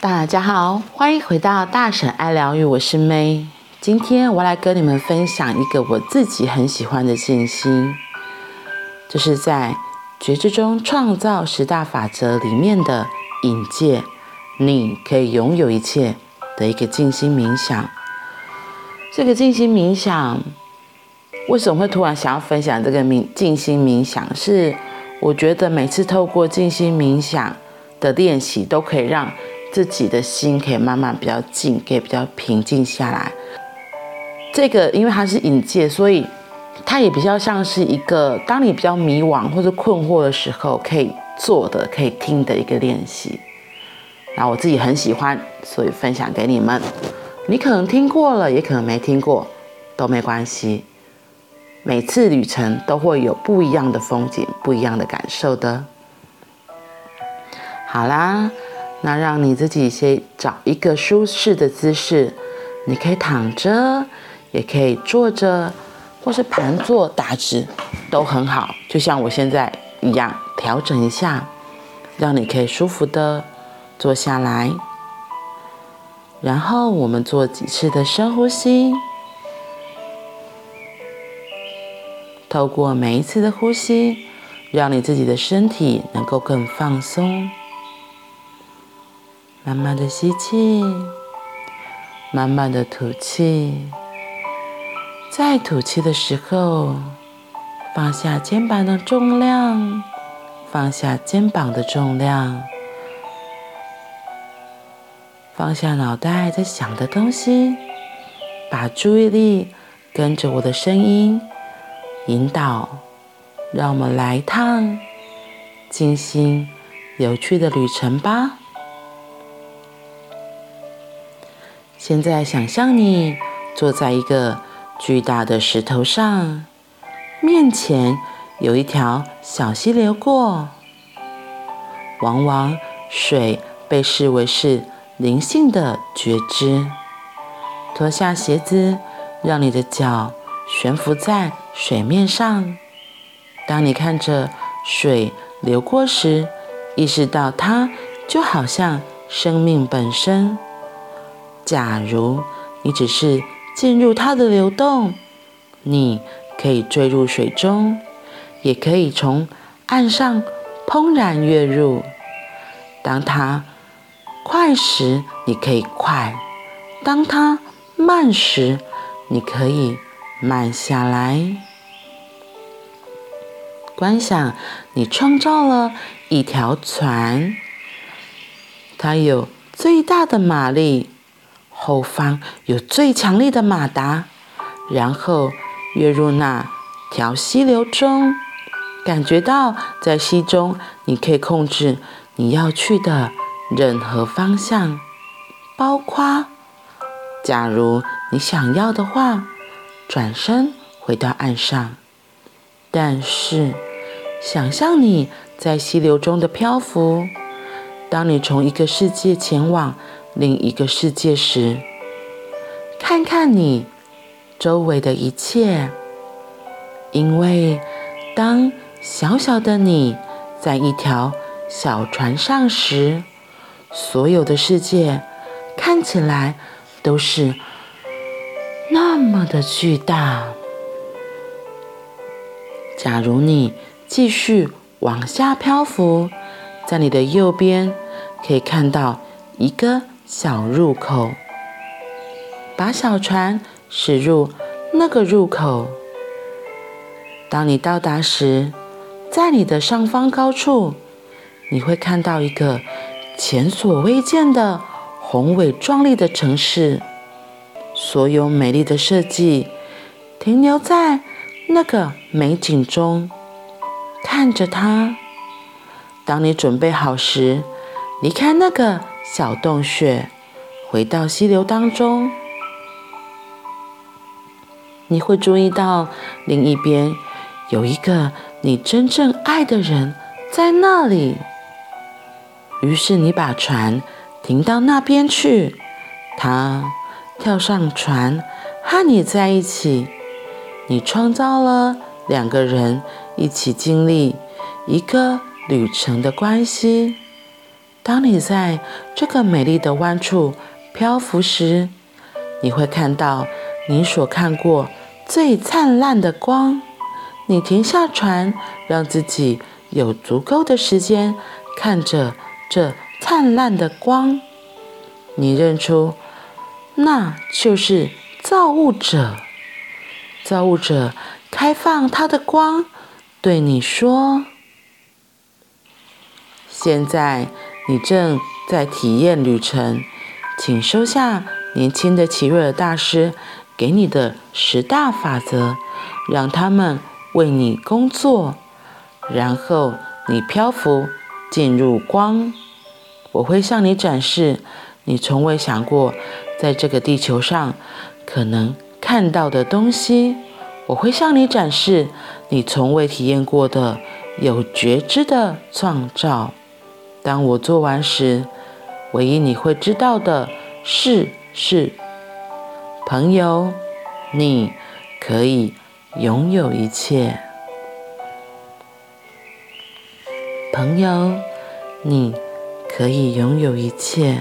大家好，欢迎回到大婶爱疗愈，我是 May。今天我来跟你们分享一个我自己很喜欢的静心，就是在觉知中创造十大法则里面的引介，你可以拥有一切的一个静心冥想。这个静心冥想为什么会突然想要分享这个冥静心冥想？是我觉得每次透过静心冥想的练习，都可以让自己的心可以慢慢比较静，可以比较平静下来。这个因为它是引介，所以它也比较像是一个当你比较迷惘或者困惑的时候可以做的、可以听的一个练习。那我自己很喜欢，所以分享给你们。你可能听过了，也可能没听过，都没关系。每次旅程都会有不一样的风景，不一样的感受的。好啦。那让你自己先找一个舒适的姿势，你可以躺着，也可以坐着，或是盘坐打直，都很好。就像我现在一样，调整一下，让你可以舒服的坐下来。然后我们做几次的深呼吸，透过每一次的呼吸，让你自己的身体能够更放松。慢慢的吸气，慢慢的吐气。在吐气的时候，放下肩膀的重量，放下肩膀的重量，放下脑袋在想的东西，把注意力跟着我的声音引导，让我们来一趟精心有趣的旅程吧。现在想象你坐在一个巨大的石头上，面前有一条小溪流过。往往水被视为是灵性的觉知。脱下鞋子，让你的脚悬浮在水面上。当你看着水流过时，意识到它就好像生命本身。假如你只是进入它的流动，你可以坠入水中，也可以从岸上怦然跃入。当它快时，你可以快；当它慢时，你可以慢下来。观想你创造了一条船，它有最大的马力。后方有最强力的马达，然后跃入那条溪流中，感觉到在溪中你可以控制你要去的任何方向，包括假如你想要的话，转身回到岸上。但是，想象你在溪流中的漂浮，当你从一个世界前往。另一个世界时，看看你周围的一切，因为当小小的你在一条小船上时，所有的世界看起来都是那么的巨大。假如你继续往下漂浮，在你的右边可以看到一个。小入口，把小船驶入那个入口。当你到达时，在你的上方高处，你会看到一个前所未见的宏伟壮丽的城市。所有美丽的设计停留在那个美景中，看着它。当你准备好时，离开那个。小洞穴，回到溪流当中，你会注意到另一边有一个你真正爱的人在那里。于是你把船停到那边去，他跳上船和你在一起。你创造了两个人一起经历一个旅程的关系。当你在这个美丽的湾处漂浮时，你会看到你所看过最灿烂的光。你停下船，让自己有足够的时间看着这灿烂的光。你认出，那就是造物者。造物者开放他的光，对你说：“现在你正在体验旅程，请收下年轻的齐瑞尔大师给你的十大法则，让他们。”为你工作，然后你漂浮进入光。我会向你展示你从未想过在这个地球上可能看到的东西。我会向你展示你从未体验过的有觉知的创造。当我做完时，唯一你会知道的是是，朋友，你可以。拥有一切，朋友，你可以拥有一切。